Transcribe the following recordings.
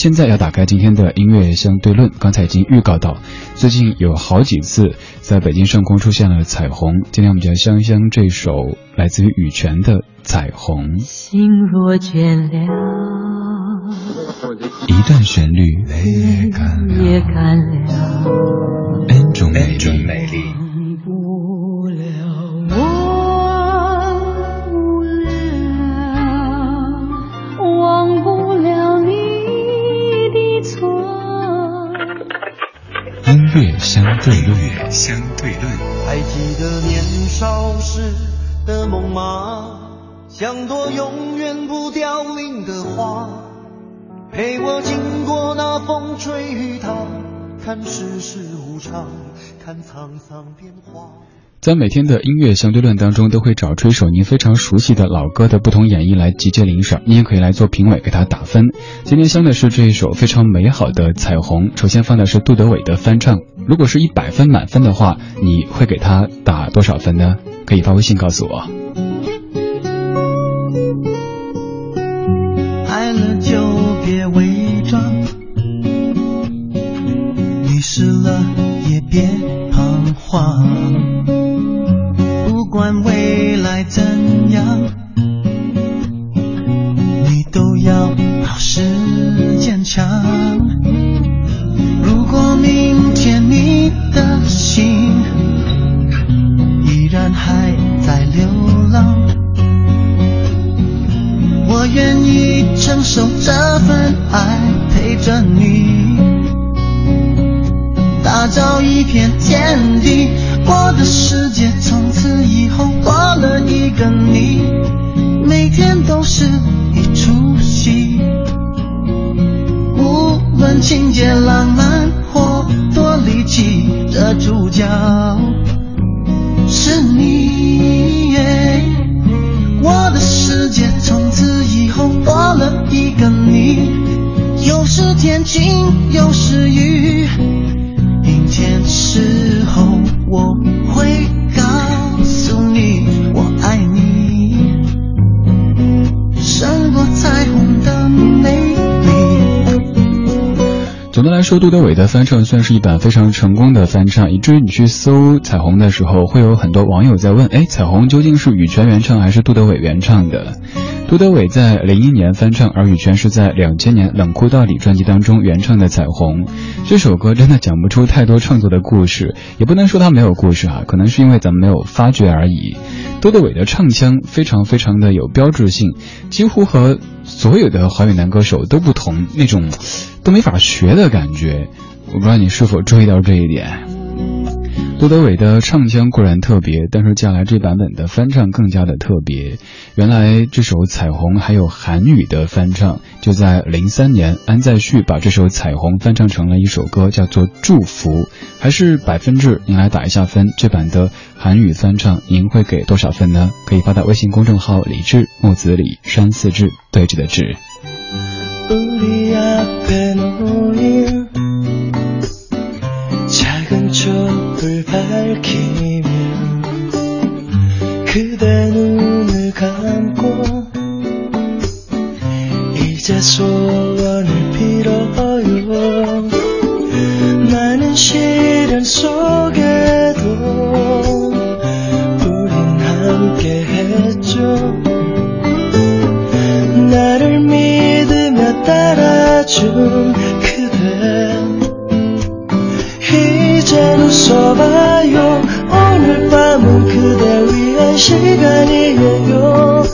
现在要打开今天的音乐相对论，刚才已经预告到，最近有好几次在北京上空出现了彩虹。今天我们就要香香这首来自于羽泉的《彩虹》。心若倦了，一段旋律泪也干了，N 种美丽。音对论，相对论。还记得年少时的梦吗？像朵永远不凋零的花，陪我经过那风吹雨打，看世事无常，看沧桑变化。在每天的音乐相对论当中，都会找出一首您非常熟悉的老歌的不同演绎来集结领赏，你也可以来做评委，给他打分。今天相的是这一首非常美好的彩虹，首先放的是杜德伟的翻唱。如果是一百分满分的话，你会给他打多少分呢？可以发微信告诉我。爱了就别伪装，迷失了也别彷徨。不管未来怎样，你都要保持坚强。如果明承受这份爱，陪着你打造一片天地。我的世界从此以后多了一个你，每天都是一出戏。无论情节浪漫或多离奇，这主角说，杜德伟的翻唱算是一版非常成功的翻唱，以至于你去搜彩虹的时候，会有很多网友在问：哎，彩虹究竟是羽泉原唱还是杜德伟原唱的？杜德伟在零一年翻唱，而羽泉是在两千年《冷酷到底》专辑当中原唱的《彩虹》。这首歌真的讲不出太多创作的故事，也不能说它没有故事哈，可能是因为咱们没有发掘而已。杜德伟的唱腔非常非常的有标志性，几乎和所有的华语男歌手都不同，那种都没法学的感觉。我不知道你是否注意到这一点。杜德伟的唱腔固然特别，但是接下来这版本的翻唱更加的特别。原来这首《彩虹》还有韩语的翻唱，就在零三年，安在旭把这首《彩虹》翻唱成了一首歌，叫做《祝福》，还是百分制。您来打一下分，这版的韩语翻唱您会给多少分呢？可以发到微信公众号“李志木子李山四志对峙的志”。 밝히면 그대 눈을 감고 이제 소원을 빌어요. 많은 시련 속에도 우린 함께 했죠. 나를 믿으며 따라준 웃어봐요. 오늘 밤은 그대 위한 시간이에요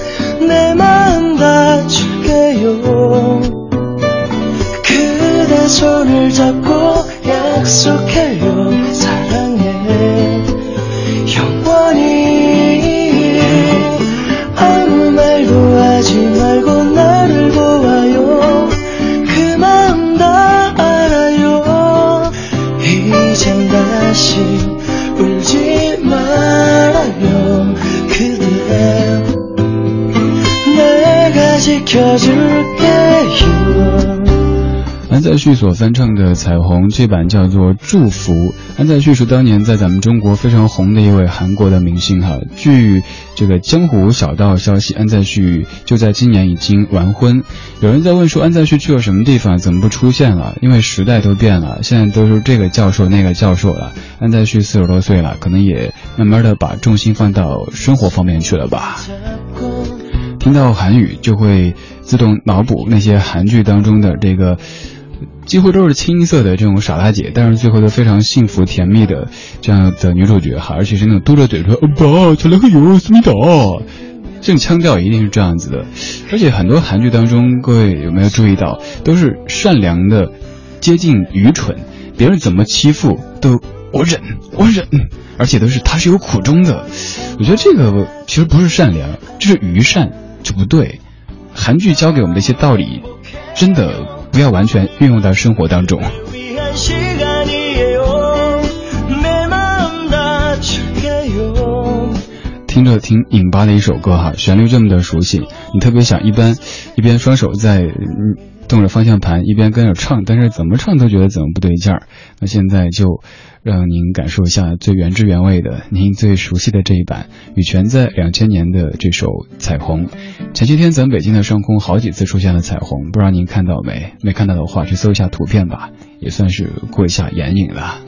내 마음 다 줄게요. 그대 손을 잡고 약속해요 지켜줄게요 在旭所翻唱的《彩虹》这版叫做《祝福》。安在旭是当年在咱们中国非常红的一位韩国的明星哈。据这个江湖小道消息，安在旭就在今年已经完婚。有人在问说安在旭去了什么地方，怎么不出现了？因为时代都变了，现在都是这个教授那个教授了。安在旭四十多岁了，可能也慢慢的把重心放到生活方面去了吧。 听到韩语就会自动脑补那些韩剧当中的这个。几乎都是清一色的这种傻大姐，但是最后都非常幸福甜蜜的这样的女主角哈，而且是那种嘟着嘴说“爸，起来喝油，思密达”，这种腔调一定是这样子的。而且很多韩剧当中，各位有没有注意到，都是善良的，接近愚蠢，别人怎么欺负都我忍，我忍，而且都是他是有苦衷的。我觉得这个其实不是善良，这是愚善，就不对。韩剧教给我们的一些道理，真的。不要完全运用到生活当中。听着挺拧巴的一首歌哈，旋律这么的熟悉，你特别想一边一边双手在动着方向盘，一边跟着唱，但是怎么唱都觉得怎么不对劲儿。那现在就。让您感受一下最原汁原味的，您最熟悉的这一版羽泉在两千年的这首《彩虹》。前些天咱北京的上空好几次出现了彩虹，不知道您看到没？没看到的话，去搜一下图片吧，也算是过一下眼瘾了。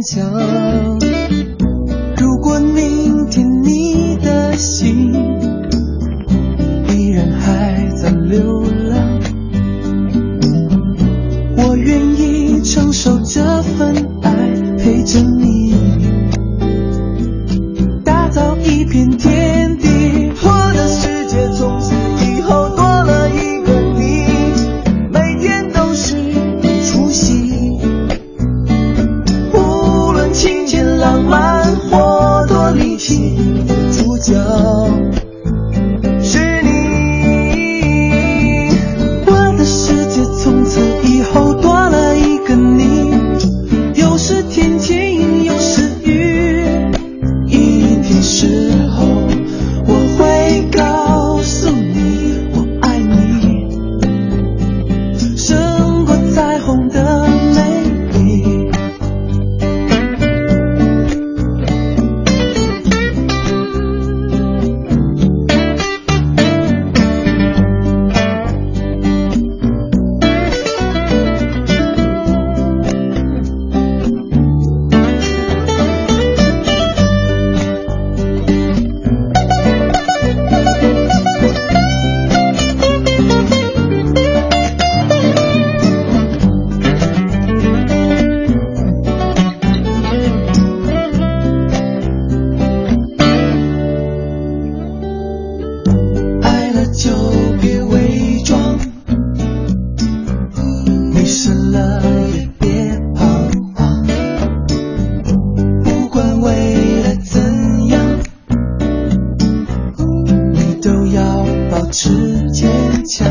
坚强。吃坚强。